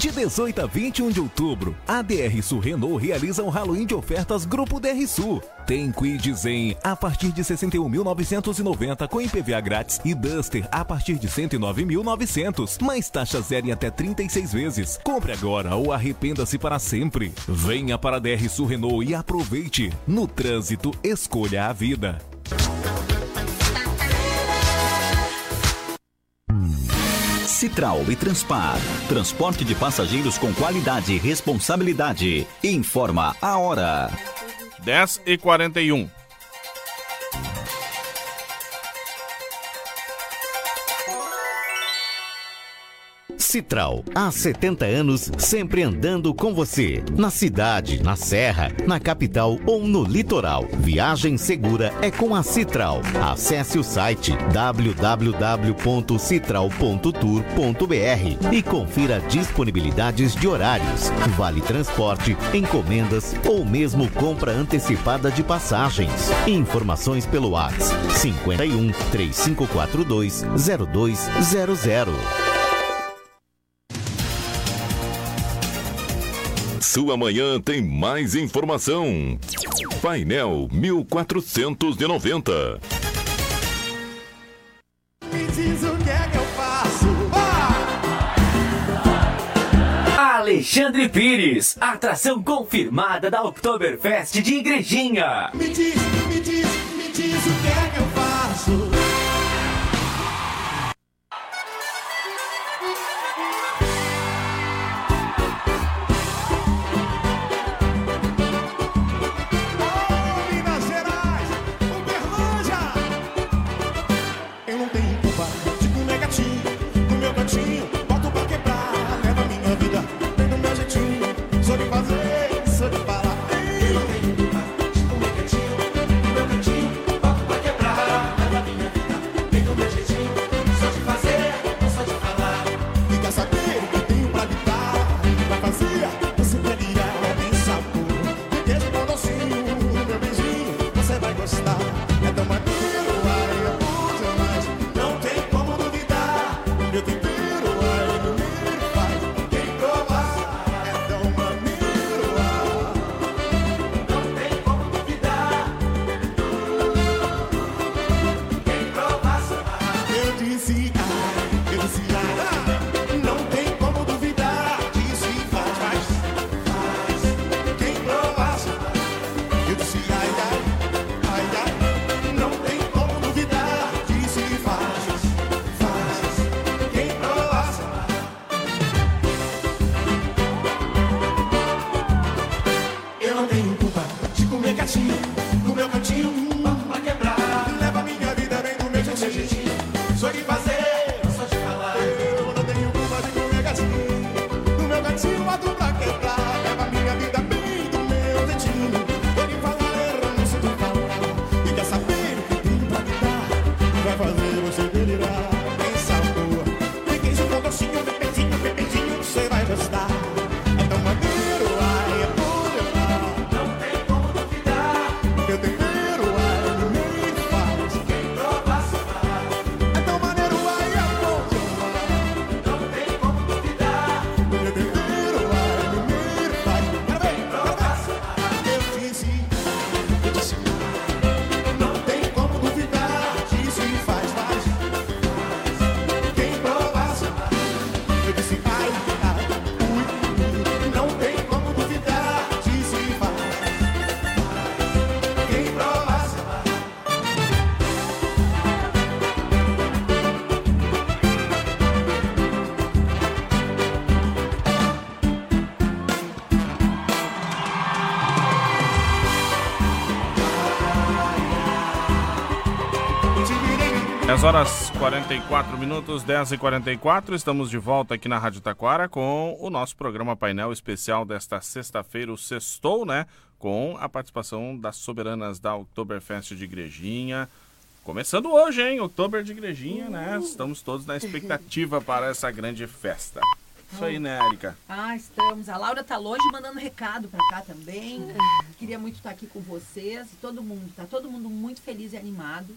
De 18 a 21 de outubro, a DR Sul Renault realiza um Halloween de ofertas Grupo DR Sul. Tem Quid Zen a partir de 61.990 com IPVA grátis e Duster a partir de 109.900, mais taxa zero em até 36 vezes. Compre agora ou arrependa-se para sempre. Venha para a DR Sul Renault e aproveite. No trânsito, escolha a vida. Citral e Transpar. Transporte de passageiros com qualidade e responsabilidade. Informa a hora. 10 e 41. Citral, há 70 anos, sempre andando com você. Na cidade, na serra, na capital ou no litoral. Viagem segura é com a Citral. Acesse o site www.citral.tour.br e confira disponibilidades de horários, vale transporte, encomendas ou mesmo compra antecipada de passagens. Informações pelo WhatsApp 51 3542 0200. Sua manhã tem mais informação. Painel 1490. Me diz o que é que eu faço. Alexandre Pires, atração confirmada da Oktoberfest de Igrejinha. Me diz, me diz, me diz o que é que eu 10 horas 44 minutos, 10 e 44 estamos de volta aqui na Rádio Taquara com o nosso programa painel especial desta sexta-feira, o Sextou, né? Com a participação das soberanas da Oktoberfest de Igrejinha. Começando hoje, hein? Oktober de Igrejinha, né? Estamos todos na expectativa <laughs> para essa grande festa. Isso aí, né, Erika? Ah, estamos. A Laura tá longe mandando recado para cá também. Queria muito estar aqui com vocês. Todo mundo, tá todo mundo muito feliz e animado.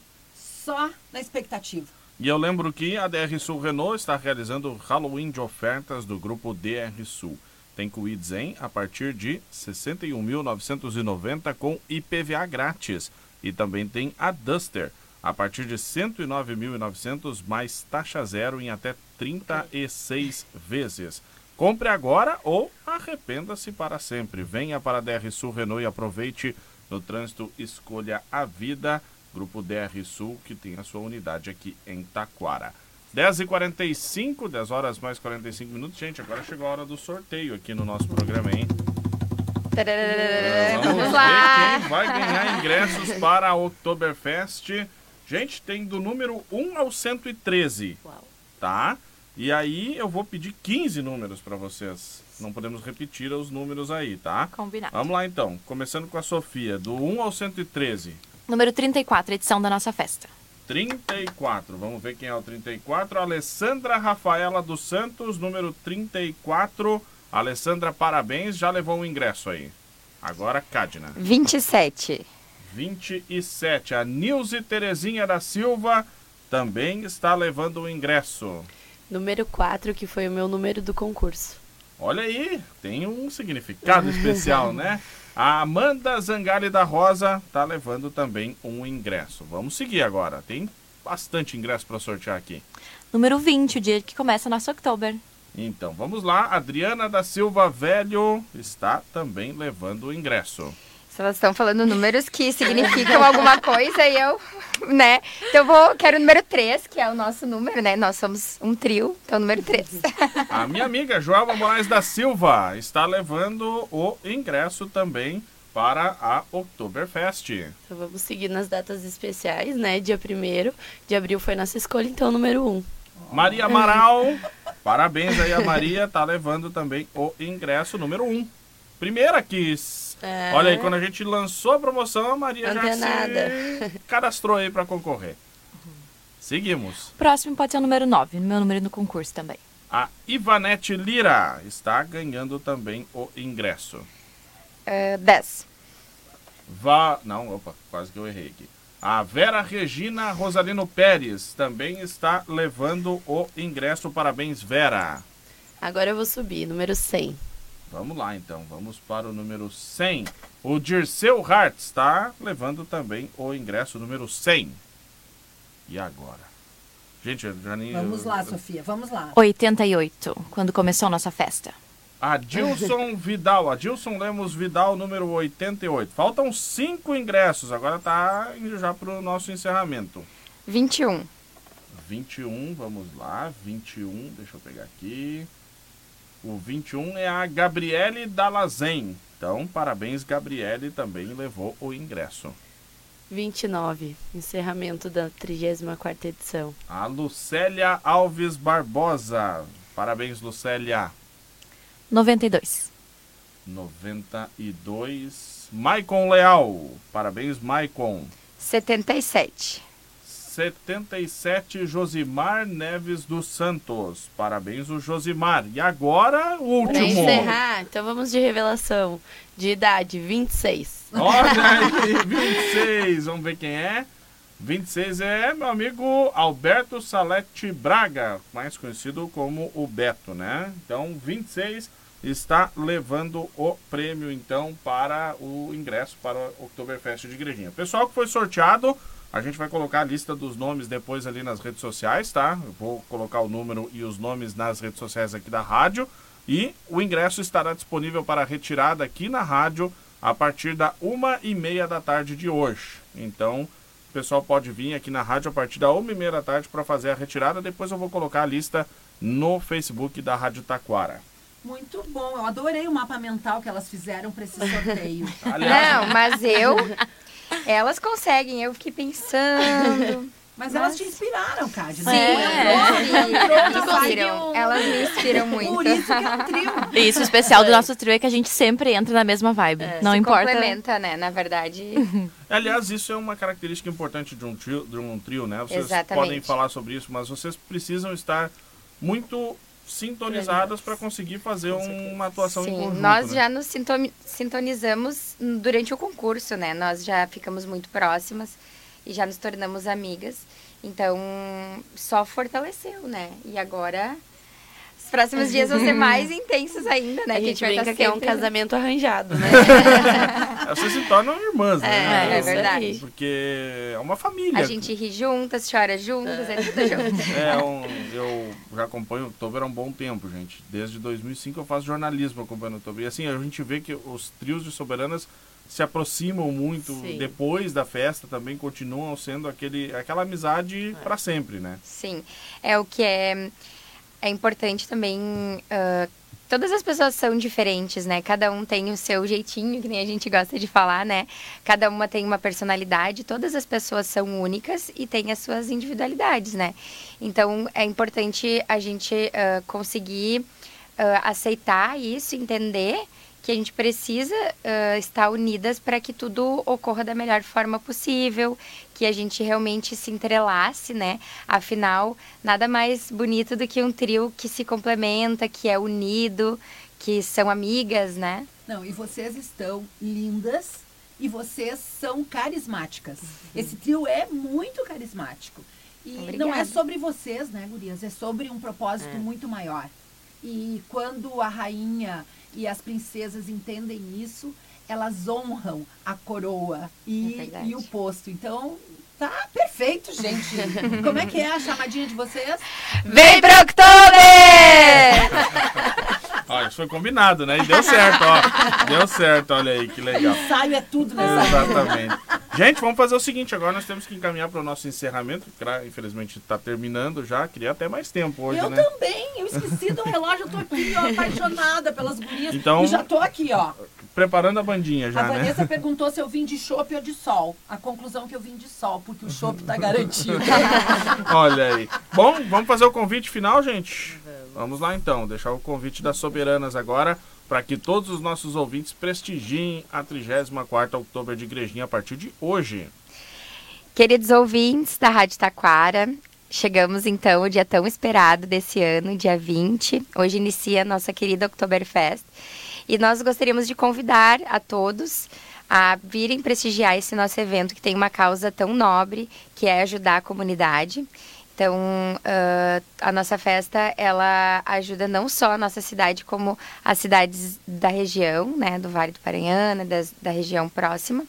Só na expectativa. E eu lembro que a DR Sul Renault está realizando Halloween de ofertas do grupo DR Sul. Tem Kwid Zen a partir de R$ 61.990 com IPVA grátis. E também tem a Duster a partir de R$ 109.900 mais taxa zero em até 36 vezes. Compre agora ou arrependa-se para sempre. Venha para a DR Sul Renault e aproveite no trânsito Escolha a Vida. Grupo DR Sul, que tem a sua unidade aqui em Taquara. 10h45, 10 horas mais 45 minutos. Gente, agora chegou a hora do sorteio aqui no nosso programa, hein? Vamos Vamos ver lá. quem vai ganhar ingressos para a Oktoberfest. Gente, tem do número 1 ao 113. Tá? E aí eu vou pedir 15 números para vocês. Não podemos repetir os números aí, tá? Combinado. Vamos lá então. Começando com a Sofia, do 1 ao 113. Número 34, edição da nossa festa. 34. Vamos ver quem é o 34. Alessandra Rafaela dos Santos, número 34. Alessandra, parabéns. Já levou um ingresso aí. Agora, Cadna. 27. 27. A Nilce Terezinha da Silva também está levando o ingresso. Número 4, que foi o meu número do concurso. Olha aí, tem um significado especial, né? <laughs> A Amanda Zangali da Rosa está levando também um ingresso. Vamos seguir agora. Tem bastante ingresso para sortear aqui. Número 20, o dia que começa nosso Oktober. Então, vamos lá. Adriana da Silva Velho está também levando o ingresso. Elas estão falando números que significam alguma coisa e eu, né? Então eu vou, quero o número 3, que é o nosso número, né? Nós somos um trio, então número 3. A minha amiga Joelma Moraes da Silva está levando o ingresso também para a Oktoberfest. Então vamos seguir nas datas especiais, né? Dia 1 de abril foi nossa escolha, então número 1. Maria Amaral, parabéns aí a Maria, tá levando também o ingresso número 1. Primeira que É. Olha aí, quando a gente lançou a promoção, a Maria já se <laughs> cadastrou aí para concorrer. Seguimos. Próximo pode ser o número 9, meu número no concurso também. A Ivanete Lira está ganhando também o ingresso. 10. Va... Não, opa, quase que eu errei aqui. A Vera Regina Rosalino Pérez também está levando o ingresso. Parabéns, Vera. Agora eu vou subir, número 100. Vamos lá então, vamos para o número 100. O Dirceu Hart está levando também o ingresso número 100. E agora? Gente, eu já nem. Vamos lá, Sofia, vamos lá. 88, quando começou a nossa festa. Adilson <laughs> Vidal, Adilson Lemos Vidal, número 88. Faltam cinco ingressos, agora tá indo já para o nosso encerramento. 21. 21, vamos lá, 21, deixa eu pegar aqui. O 21 é a Gabriele Dalazen. Então, parabéns, Gabriele também levou o ingresso. 29, encerramento da 34ª edição. A Lucélia Alves Barbosa. Parabéns, Lucélia. 92. 92. Maicon Leal. Parabéns, Maicon. 77. 77, Josimar Neves dos Santos. Parabéns, o Josimar. E agora, o Pra último. encerrar, então vamos de revelação. De idade, 26. Olha <laughs> aí, 26. Vamos ver quem é. 26 é meu amigo Alberto Salete Braga, mais conhecido como o Beto, né? Então, 26 está levando o prêmio, então, para o ingresso para o Oktoberfest de Igrejinha. Pessoal que foi sorteado, a gente vai colocar a lista dos nomes depois ali nas redes sociais, tá? Eu vou colocar o número e os nomes nas redes sociais aqui da rádio. E o ingresso estará disponível para retirada aqui na rádio a partir da uma e meia da tarde de hoje. Então, o pessoal pode vir aqui na rádio a partir da uma e meia da tarde para fazer a retirada. Depois eu vou colocar a lista no Facebook da Rádio Taquara. Muito bom. Eu adorei o mapa mental que elas fizeram para esse sorteio. <laughs> Não, mas eu. Elas conseguem, eu fiquei pensando. Mas elas te inspiraram, Cádia. Sim, né? inspiram. Elas me inspiram muito. Por isso que é um trio. Isso o especial do nosso trio é que a gente sempre entra na mesma vibe. não Se importa. complementa, né? Na verdade. <laughs> Aliás, isso é uma característica importante de um trio, de um trio né? Vocês Exatamente. podem falar sobre isso, mas vocês precisam estar muito sintonizadas para conseguir fazer um- uma atuação em Sim, conjunto. nós né? já nos sintonizamos durante o concurso, né? Nós já ficamos muito próximas e já nos tornamos amigas. Então, só fortaleceu, né? E agora, próximos dias vão ser <laughs> mais intensos ainda, né? A gente vai brinca estar que é um casamento arranjado, né? <laughs> Vocês se tornam irmãs, né? É, é Isso verdade. Porque é uma família. A gente ri juntas, chora juntas, é, tudo junto. <laughs> É, um, eu já acompanho o Oktober há um bom tempo, gente. Desde 2005 eu faço jornalismo acompanhando o Oktober. E assim, a gente vê que os trios de soberanas se aproximam muito Sim. depois da festa, também continuam sendo aquele, aquela amizade para sempre, né? Sim, é o que é, é importante também. ah, todas as pessoas são diferentes, né? Cada um tem o seu jeitinho, que nem a gente gosta de falar, né? Cada uma tem uma personalidade, todas as pessoas são únicas e têm as suas individualidades, né? Então é importante a gente ah, conseguir ah, aceitar isso, entender que a gente precisa ah, estar unidas para que tudo ocorra da melhor forma possível, que a gente realmente se entrelace, né? Afinal, nada mais bonito do que um trio que se complementa, que é unido, que são amigas, né? Não, e vocês estão lindas e vocês são carismáticas. Esse trio é muito carismático. E Obrigada. não é sobre vocês, né, gurias? É sobre um propósito É. muito maior. E quando a rainha e as princesas entendem isso, elas honram a coroa É e, verdade. e o posto. Então, tá perfeito, gente. <laughs> Como é que é a chamadinha de vocês? Vem pro Oktober! <laughs> Isso foi combinado, né? E deu certo, ó. Deu certo, olha aí, que legal. Ensaio é tudo nessa. Exatamente. Gente, vamos fazer o seguinte, agora nós temos que encaminhar para o nosso encerramento, infelizmente está terminando já, queria até mais tempo hoje, Eu né? também, eu esqueci do relógio, eu tô aqui, ó, apaixonada pelas gurias. Então- E já tô aqui, ó. Preparando a bandinha já, a Vanessa né? <laughs> perguntou se eu vim de chopp ou de sol. A conclusão é que eu vim de sol, porque o chopp tá garantido. <laughs> Olha aí. Bom, vamos fazer o convite final, gente? Vamos lá então, deixar o convite das soberanas agora para que todos os nossos ouvintes prestigiem a 34ª Outubro de Igrejinha a partir de hoje. Queridos ouvintes da Rádio Taquara, chegamos então ao dia tão esperado desse ano, dia 20. Hoje inicia a nossa querida Oktoberfest. E nós gostaríamos de convidar a todos a virem prestigiar esse nosso evento que tem uma causa tão nobre, que é ajudar a comunidade. Então, ah, a nossa festa, ela ajuda não só a nossa cidade, como as cidades da região, né, do Vale do Paranhana, das, da região próxima.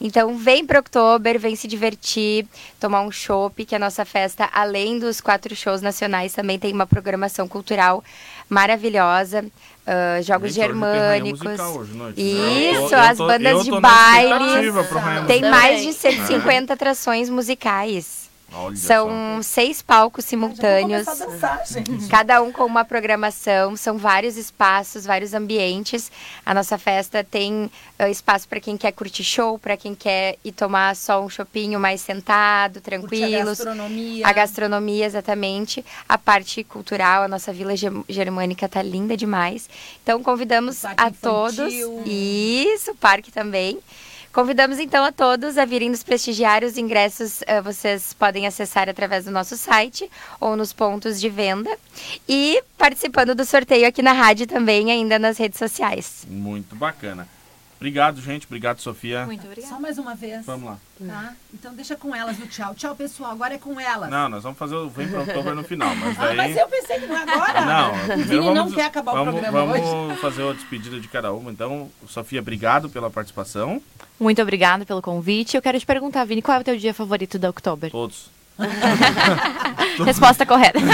Então, vem para Oktober, vem se divertir, tomar um chopp, que a nossa festa, além dos quatro shows nacionais, também tem uma programação cultural maravilhosa, ah, jogos germânicos. Musical hoje? Eu Isso, tô- eu as tô- bandas eu de baile. Tem mais de 150 atrações musicais. Olha São seis palcos simultâneos. dançar, gente. Cada um com uma programação, são vários espaços, vários ambientes. A nossa festa tem eh, espaço para quem quer curtir show, para quem quer ir tomar só um chopinho mais sentado, Curtir a tranquilos. gastronomia. A gastronomia, exatamente. A parte cultural, a nossa vila ge- germânica tá linda demais. Então convidamos a todos. infantil. Isso, o parque também. Convidamos então a todos a virem nos prestigiar. Os ingressos eh, vocês podem acessar através do nosso site ou nos pontos de venda. E participando do sorteio aqui na rádio também, ainda nas redes sociais. Muito bacana. Obrigado, gente. Obrigado, Sofia. obrigada. Só mais uma vez. Vamos lá. Tá? Então deixa com elas o tchau. Tchau, pessoal. Agora é com elas. Não, nós vamos fazer o Vem para Outubro no final, mas Ah, daí... mas eu pensei que não é agora. Não, o Vini não vamos- quer acabar vamos, o programa vamos hoje. fazer a despedida de cada uma. Então, Sofia, obrigado pela participação. Muito obrigada pelo convite. Eu quero te perguntar, Vini, qual é o teu dia favorito da Oktober? Todos. <laughs> Resposta correta. <laughs>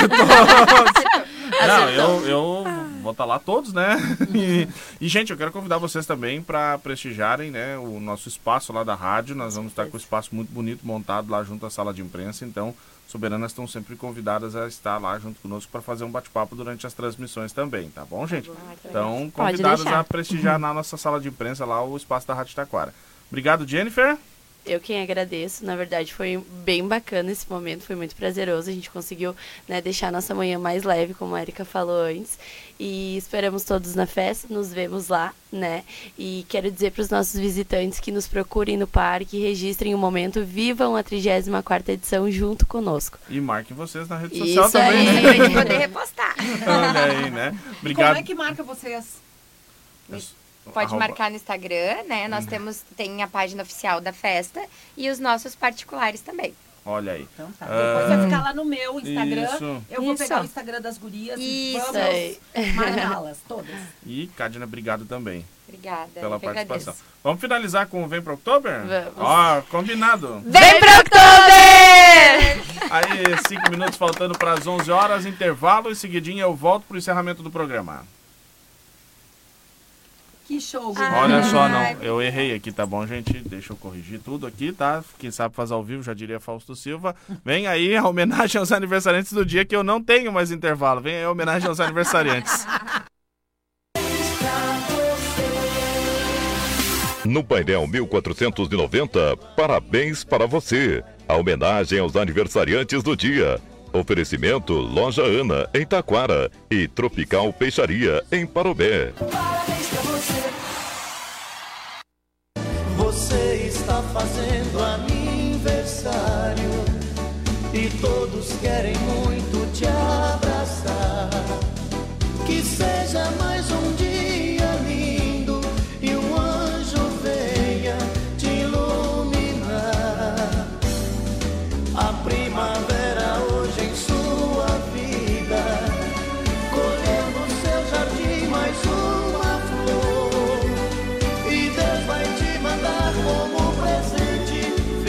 Não, eu, eu vou estar lá todos, né? <laughs> E, e, gente, eu quero convidar vocês também para prestigiarem né, o nosso espaço lá da rádio. Nós vamos estar com um espaço muito bonito montado lá junto à sala de imprensa. Então, soberanas estão sempre convidadas a estar lá junto conosco para fazer um bate-papo durante as transmissões também, tá bom, gente? Então, Pode convidadas a prestigiar <laughs> na nossa sala de imprensa lá o espaço da Rádio Taquara. Obrigado, Jennifer. Eu quem agradeço, na verdade foi bem bacana esse momento, foi muito prazeroso, a gente conseguiu né, deixar a nossa manhã mais leve, como a Erika falou antes, e esperamos todos na festa, nos vemos lá, né, e quero dizer para os nossos visitantes que nos procurem no parque, registrem o momento, vivam a 34ª edição junto conosco. E marquem vocês na rede Isso social também, aí. né? Pra gente poder repostar. Olha aí, né? Obrigado. Como é que marca vocês? Pode Arroba- marcar no Instagram, né? Nós Uhum. temos tem a página oficial da festa e os nossos particulares também. Olha aí. Então tá. Depois vai Ah, ficar lá no meu Instagram. Isso. Eu vou Isso. pegar o Instagram das gurias e Isso vamos aí. marcá-las todas. E, Cadina, obrigado também Obrigada. pela participação. agradeço. Vamos finalizar com o Vem para Outubro? Vamos. Ó, combinado. Vem pro Oktober! Aí, cinco minutos faltando para as 11 horas, intervalo e seguidinho eu volto pro encerramento do programa. Que show, Olha só, não, eu errei aqui, tá bom, gente? Deixa eu corrigir tudo aqui, tá? Quem sabe faz ao vivo, já diria Fausto Silva. Vem aí a homenagem aos aniversariantes do dia que eu não tenho mais intervalo. Vem aí a homenagem aos aniversariantes. No painel 1490, parabéns para você. A homenagem aos aniversariantes do dia. Oferecimento Loja Ana, em Taquara. E Tropical Peixaria, em Parobé. Parabéns pra todos querem muito